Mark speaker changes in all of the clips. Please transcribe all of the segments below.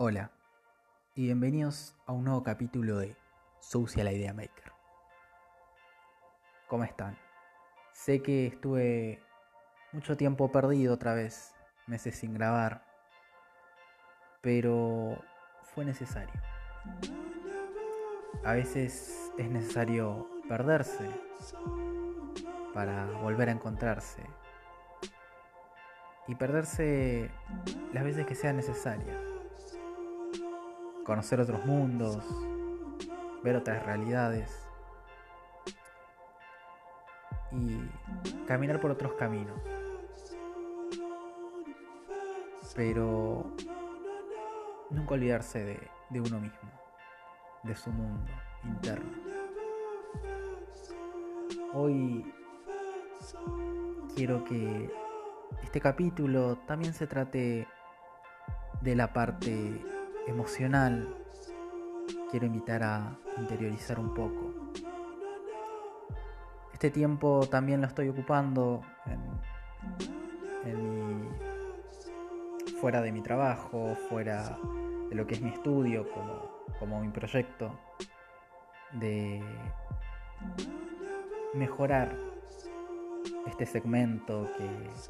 Speaker 1: Hola y bienvenidos a un nuevo capítulo de Social Idea Maker. ¿Cómo están? Sé que estuve mucho tiempo perdido otra vez, meses sin grabar, pero fue necesario. A veces es necesario perderse para volver a encontrarse y perderse las veces que sea necesaria conocer otros mundos, ver otras realidades y caminar por otros caminos. Pero nunca olvidarse de, de uno mismo, de su mundo interno. Hoy quiero que este capítulo también se trate de la parte emocional, quiero invitar a interiorizar un poco. Este tiempo también lo estoy ocupando en, fuera de mi trabajo, fuera de lo que es mi estudio, como, mi proyecto, de mejorar este segmento que,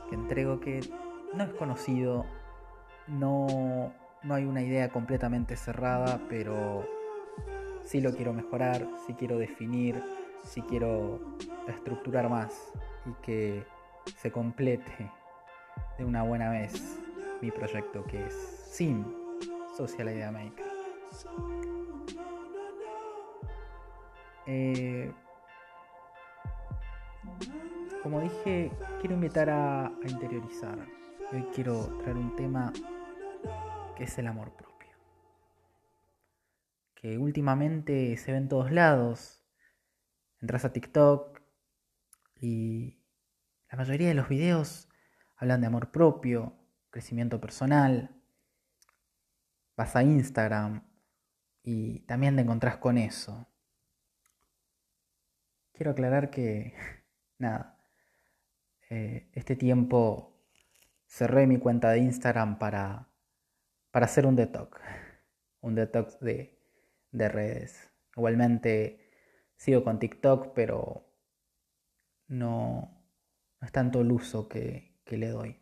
Speaker 1: que entrego que no es conocido, no no hay una idea completamente cerrada, pero sí lo quiero mejorar, sí quiero definir, sí quiero estructurar más y que se complete de una buena vez mi proyecto que es SIM, Social Idea Maker. Eh, como dije, quiero invitar a, a interiorizar. Hoy quiero traer un tema que es el amor propio. Que últimamente se ve en todos lados. Entras a TikTok y la mayoría de los videos hablan de amor propio, crecimiento personal. Vas a Instagram y también te encontrás con eso. Quiero aclarar que, nada, eh, este tiempo cerré mi cuenta de Instagram para para hacer un detox, un detox de, redes. Igualmente sigo con TikTok, pero no, es tanto el uso que, le doy.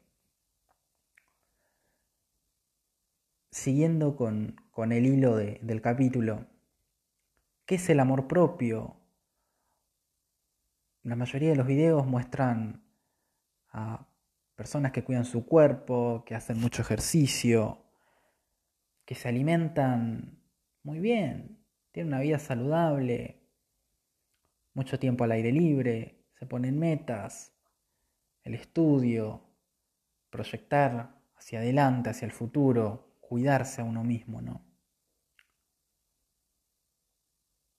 Speaker 1: Siguiendo con, el hilo del capítulo, ¿qué es el amor propio? La mayoría de los videos muestran a personas que cuidan su cuerpo, que hacen mucho ejercicio, que se alimentan muy bien, tienen una vida saludable, mucho tiempo al aire libre, se ponen metas, el estudio, proyectar hacia adelante, hacia el futuro, cuidarse a uno mismo, ¿no?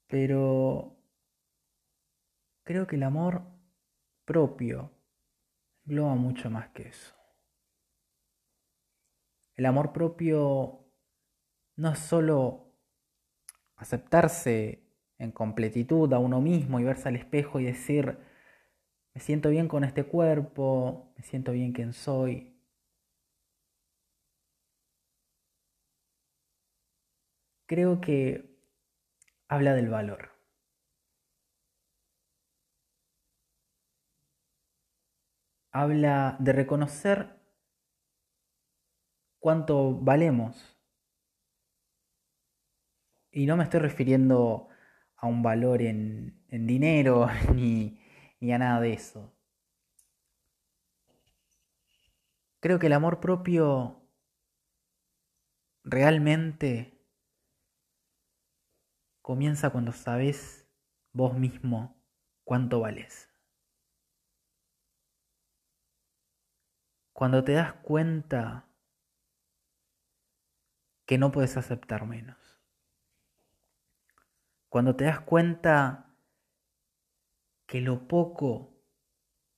Speaker 1: Pero creo que el amor propio engloba mucho más que eso. El amor propio no solo aceptarse en completitud a uno mismo y verse al espejo y decir, me siento bien con este cuerpo, me siento bien quien soy. Creo que habla del valor. Habla de reconocer cuánto valemos y no me estoy refiriendo a un valor en, dinero ni, ni a nada de eso. Creo que el amor propio realmente comienza cuando sabes vos mismo cuánto vales. Cuando te das cuenta que no puedes aceptar menos. Cuando te das cuenta que lo poco,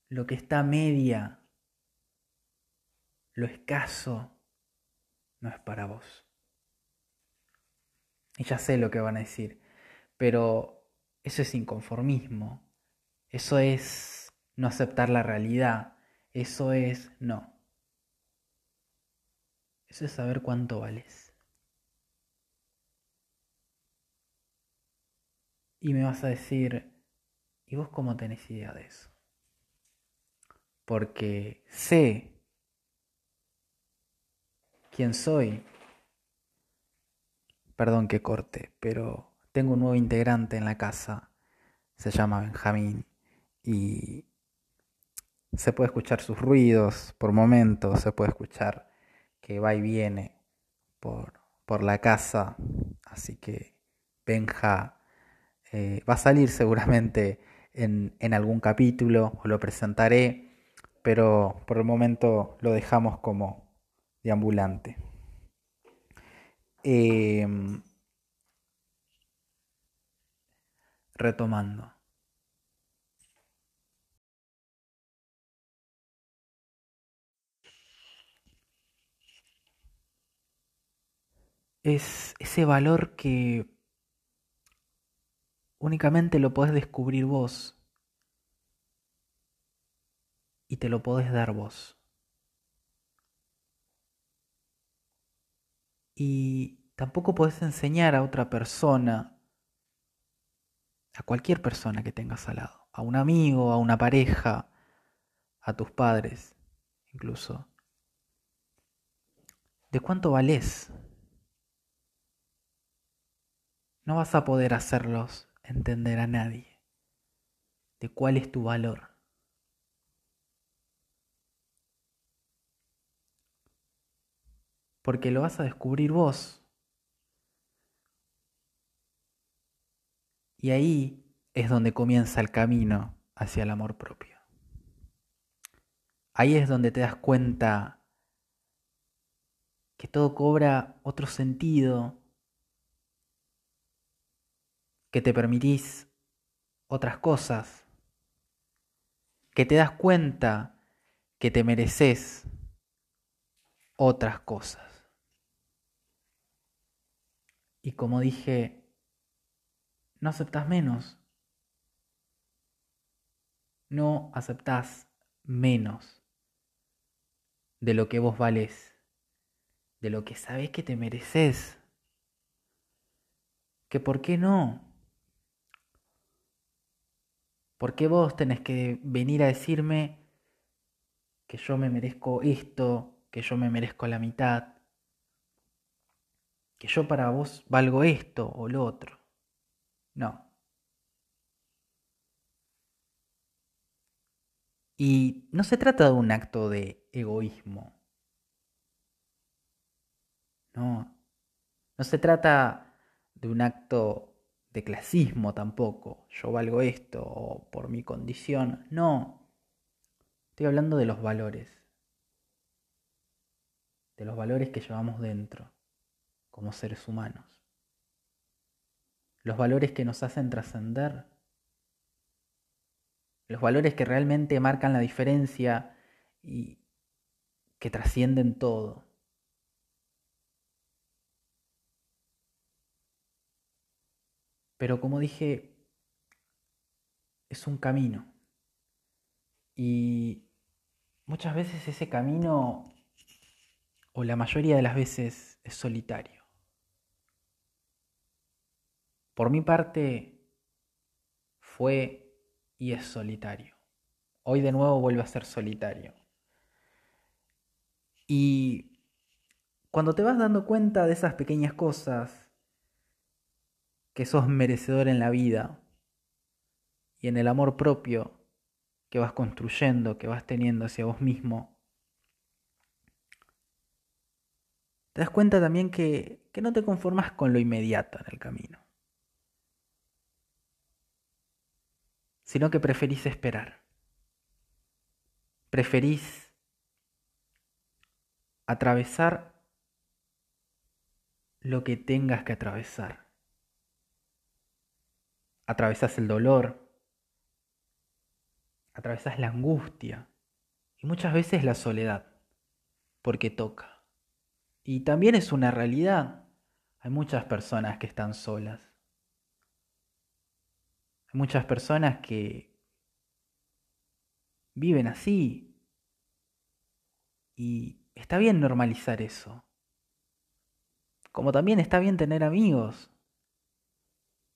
Speaker 1: lo que está media, lo escaso, no es para vos. Y ya sé lo que van a decir, pero eso es inconformismo, eso es no aceptar la realidad, eso es no. Eso es saber cuánto vales. Y me vas a decir, ¿y vos cómo tenés idea de eso? Porque sé quién soy. Perdón que corte, pero tengo un nuevo integrante en la casa. Se llama Benjamín y se puede escuchar sus ruidos por momentos, se puede escuchar que va y viene por, por la casa. Así que Benja eh, va a salir seguramente en, en algún capítulo, o lo presentaré, pero por el momento lo dejamos como deambulante. Em, retomando. Es ese valor que únicamente lo podés descubrir vos y te lo podés dar vos. Y tampoco podés enseñar a otra persona, a cualquier persona que tengas al lado, a un amigo, a una pareja, a tus padres, incluso, de cuánto valés. No vas a poder hacerlos entender a nadie de cuál es tu valor. Porque lo vas a descubrir vos. Y ahí es donde comienza el camino hacia el amor propio. Ahí es donde te das cuenta que todo cobra otro sentido, que te permitís otras cosas, que te das cuenta que te mereces otras cosas. Y como dije, no aceptas menos. No aceptás menos de lo que vos valés, de lo que sabés que te mereces. Que por qué no ¿Por qué vos tenés que venir a decirme que yo me merezco esto, que yo me merezco la mitad, que yo para vos valgo esto o lo otro? No. Y no se trata de un acto de egoísmo. No. No se trata de un acto de clasismo tampoco, yo valgo esto o por mi condición, no, estoy hablando de los valores, de los valores que llevamos dentro como seres humanos, los valores que nos hacen trascender, los valores que realmente marcan la diferencia y que trascienden todo. Pero como dije, es un camino. Y muchas veces ese camino, o la mayoría de las veces, es solitario. Por mi parte, fue y es solitario. Hoy de nuevo vuelve a ser solitario. Y cuando te vas dando cuenta de esas pequeñas cosas, que sos merecedor en la vida y en el amor propio que vas construyendo, que vas teniendo hacia vos mismo, te das cuenta también que, que no te conformas con lo inmediato en el camino, sino que preferís esperar, preferís atravesar lo que tengas que atravesar atravesas el dolor, atravesas la angustia y muchas veces la soledad, porque toca. Y también es una realidad. Hay muchas personas que están solas. Hay muchas personas que viven así. Y está bien normalizar eso. Como también está bien tener amigos.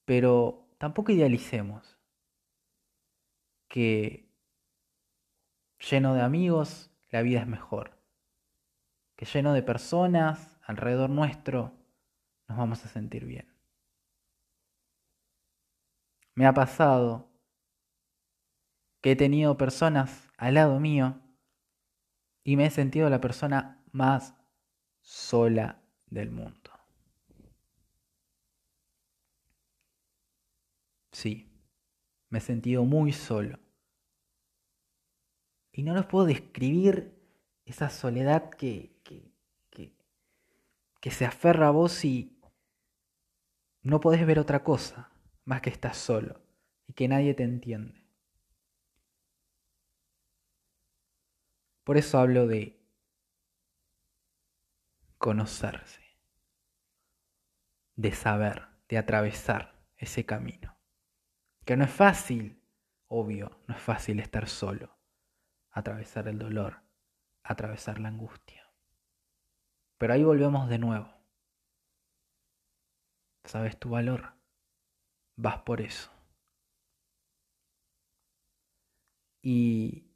Speaker 1: Pero tampoco idealicemos que lleno de amigos la vida es mejor, que lleno de personas alrededor nuestro nos vamos a sentir bien. Me ha pasado que he tenido personas al lado mío y me he sentido la persona más sola del mundo. Sí, me he sentido muy solo. Y no les puedo describir esa soledad que, que, que, que se aferra a vos y no podés ver otra cosa más que estás solo y que nadie te entiende. Por eso hablo de conocerse, de saber, de atravesar ese camino. Que no es fácil, obvio, no es fácil estar solo, atravesar el dolor, atravesar la angustia. Pero ahí volvemos de nuevo. ¿Sabes tu valor? Vas por eso. Y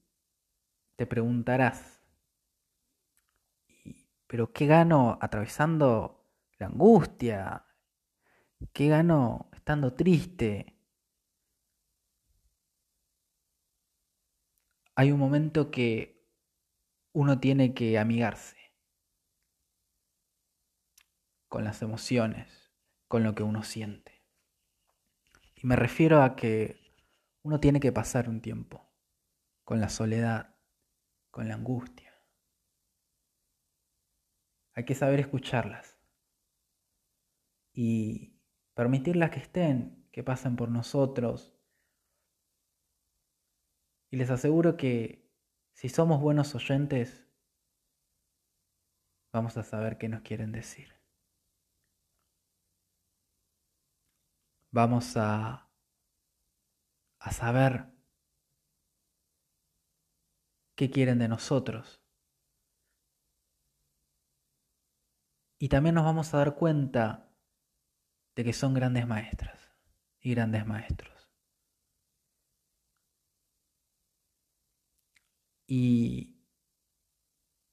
Speaker 1: te preguntarás, ¿pero qué gano atravesando la angustia? ¿Qué gano estando triste? Hay un momento que uno tiene que amigarse con las emociones, con lo que uno siente. Y me refiero a que uno tiene que pasar un tiempo con la soledad, con la angustia. Hay que saber escucharlas y permitirlas que estén, que pasen por nosotros. Y les aseguro que si somos buenos oyentes, vamos a saber qué nos quieren decir. Vamos a, a saber qué quieren de nosotros. Y también nos vamos a dar cuenta de que son grandes maestras y grandes maestros. Y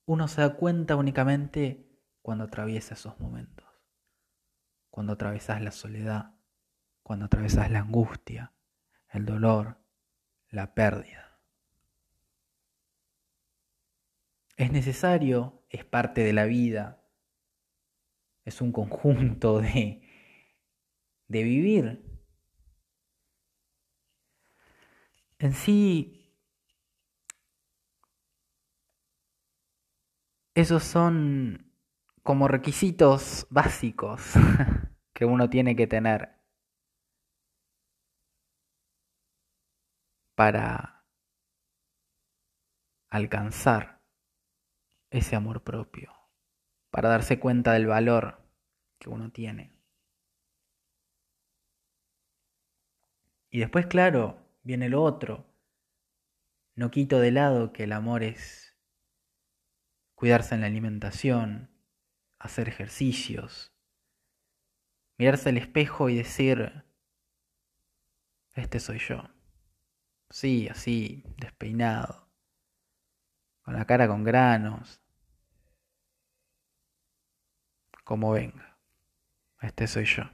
Speaker 1: uno se da cuenta únicamente cuando atraviesa esos momentos, cuando atravesas la soledad, cuando atravesas la angustia, el dolor, la pérdida. Es necesario, es parte de la vida, es un conjunto de, de vivir. En sí, esos son como requisitos básicos que uno tiene que tener para alcanzar ese amor propio, para darse cuenta del valor que uno tiene. Y después, claro, viene lo otro. No quito de lado que el amor es cuidarse en la alimentación, hacer ejercicios, mirarse al espejo y decir, este soy yo. Sí, así, despeinado, con la cara con granos, como venga. Este soy yo.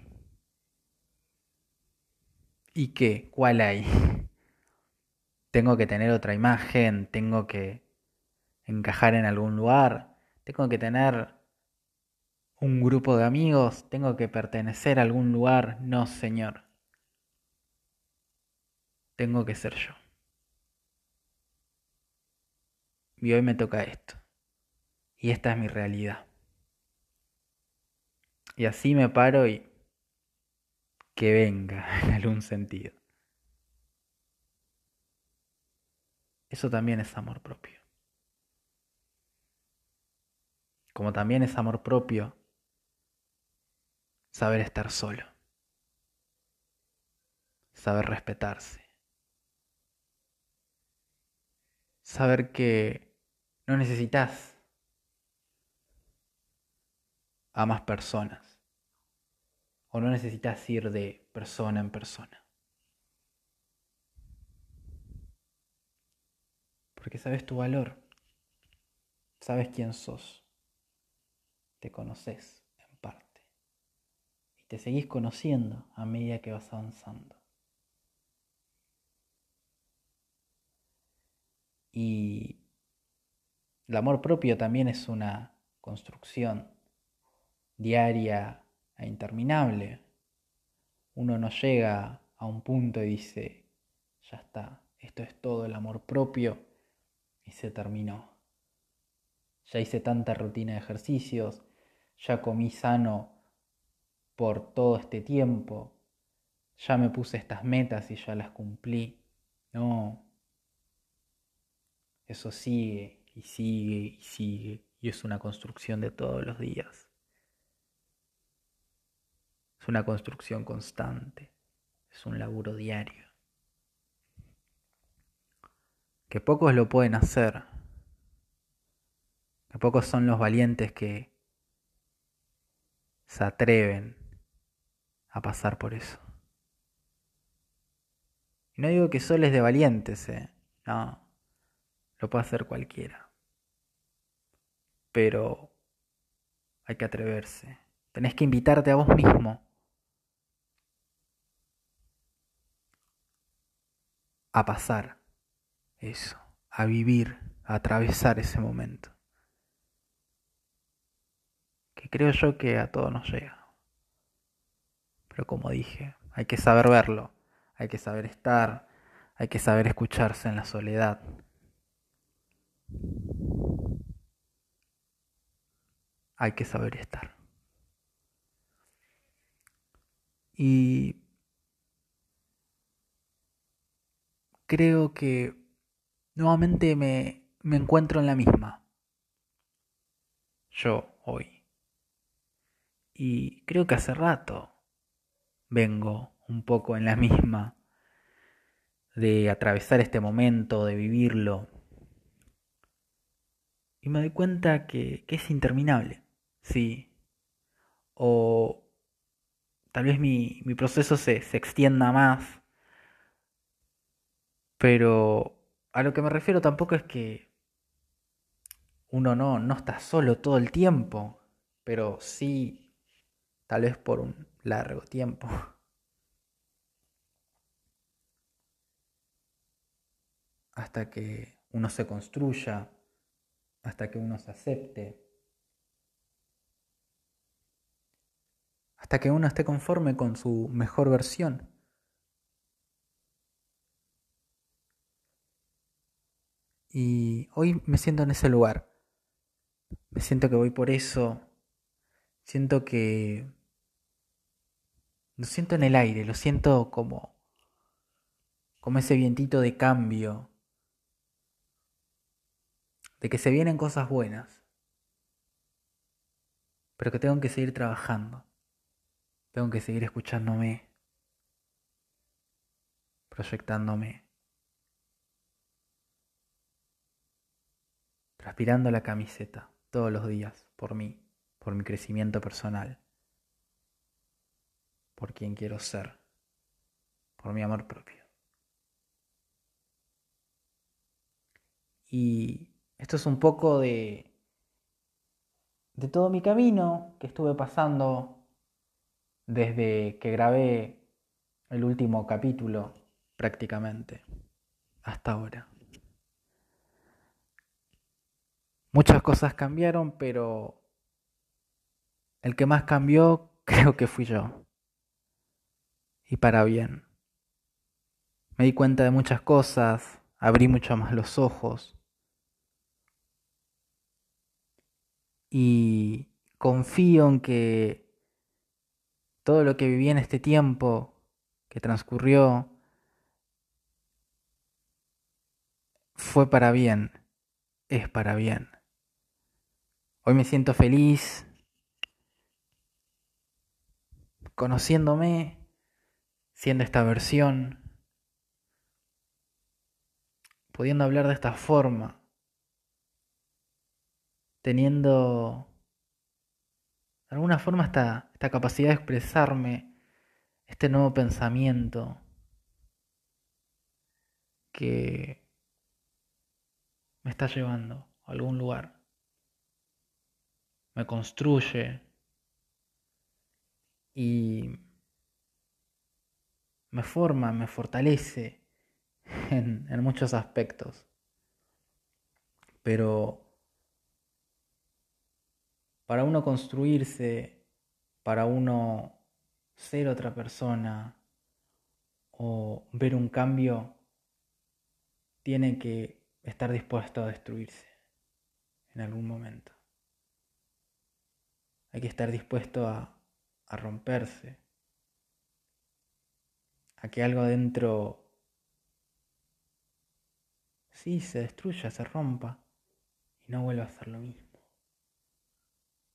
Speaker 1: ¿Y qué? ¿Cuál hay? Tengo que tener otra imagen, tengo que encajar en algún lugar, tengo que tener un grupo de amigos, tengo que pertenecer a algún lugar. No, Señor. Tengo que ser yo. Y hoy me toca esto. Y esta es mi realidad. Y así me paro y que venga en algún sentido. Eso también es amor propio. como también es amor propio saber estar solo, saber respetarse, saber que no necesitas a más personas o no necesitas ir de persona en persona. Porque sabes tu valor, sabes quién sos. Te conoces en parte. Y te seguís conociendo a medida que vas avanzando. Y el amor propio también es una construcción diaria e interminable. Uno no llega a un punto y dice, ya está, esto es todo el amor propio y se terminó. Ya hice tanta rutina de ejercicios, ya comí sano por todo este tiempo, ya me puse estas metas y ya las cumplí. No, eso sigue y sigue y sigue y es una construcción de todos los días. Es una construcción constante, es un laburo diario. Que pocos lo pueden hacer, que pocos son los valientes que se atreven a pasar por eso. Y no digo que solo es de valientes, ¿eh? no, lo puede hacer cualquiera. Pero hay que atreverse. Tenés que invitarte a vos mismo a pasar eso, a vivir, a atravesar ese momento. Creo yo que a todos nos llega. Pero como dije, hay que saber verlo, hay que saber estar, hay que saber escucharse en la soledad. Hay que saber estar. Y creo que nuevamente me, me encuentro en la misma. Yo hoy. Y creo que hace rato vengo un poco en la misma de atravesar este momento, de vivirlo. Y me doy cuenta que, que es interminable, sí. O tal vez mi, mi proceso se, se extienda más pero a lo que me refiero tampoco es que uno no, no está solo todo el tiempo, pero sí tal vez por un largo tiempo. Hasta que uno se construya, hasta que uno se acepte, hasta que uno esté conforme con su mejor versión. Y hoy me siento en ese lugar. Me siento que voy por eso. Siento que... Lo siento en el aire, lo siento como... como ese vientito de cambio. De que se vienen cosas buenas. Pero que tengo que seguir trabajando. Tengo que seguir escuchándome. Proyectándome. transpirando la camiseta todos los días por mí, por mi crecimiento personal, por quien quiero ser, por mi amor propio. Y esto es un poco de, de todo mi camino que estuve pasando desde que grabé el último capítulo prácticamente hasta ahora. Muchas cosas cambiaron, pero el que más cambió creo que fui yo. Y para bien. Me di cuenta de muchas cosas, abrí mucho más los ojos. Y confío en que todo lo que viví en este tiempo que transcurrió fue para bien, es para bien. Hoy me siento feliz conociéndome, siendo esta versión, pudiendo hablar de esta forma, teniendo de alguna forma esta, esta capacidad de expresarme, este nuevo pensamiento que, me está llevando a algún lugar. Me construye y me forma, me fortalece en, muchos aspectos. Pero para uno construirse, para uno ser otra persona o ver un cambio, tiene que estar dispuesto a destruirse en algún momento. Hay que estar dispuesto a romperse, a que algo adentro sí se destruya, se rompa y no vuelva a ser lo mismo.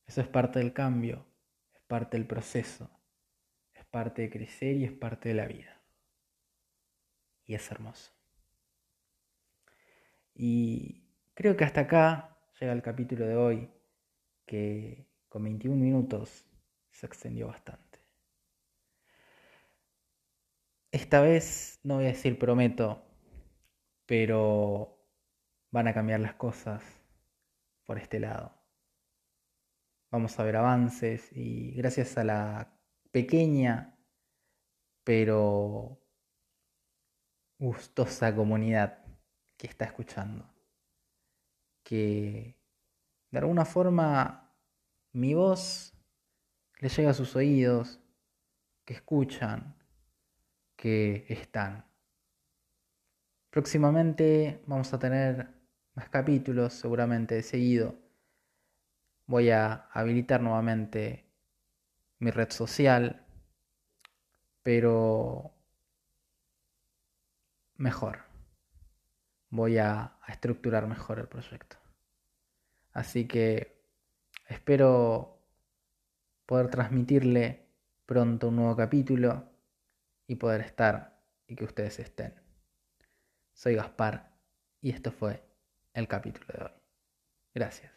Speaker 1: Eso es parte del cambio, es parte del proceso, es parte de crecer y es parte de la vida. Y es hermoso. Y creo que hasta acá llega el capítulo de hoy, que con 21 minutos se extendió bastante. Esta vez no voy a decir prometo, pero van a cambiar las cosas por este lado. Vamos a ver avances y gracias a la pequeña pero gustosa comunidad que está escuchando. Que de alguna forma mi voz le llega a sus oídos, que escuchan, están. Próximamente vamos a tener más capítulos, seguramente de seguido. Voy a habilitar nuevamente mi red social, pero mejor voy a, estructurar mejor el proyecto. Así que espero poder transmitirle pronto un nuevo capítulo y poder estar y que ustedes estén. Soy Gaspar y esto fue el capítulo de hoy. Gracias.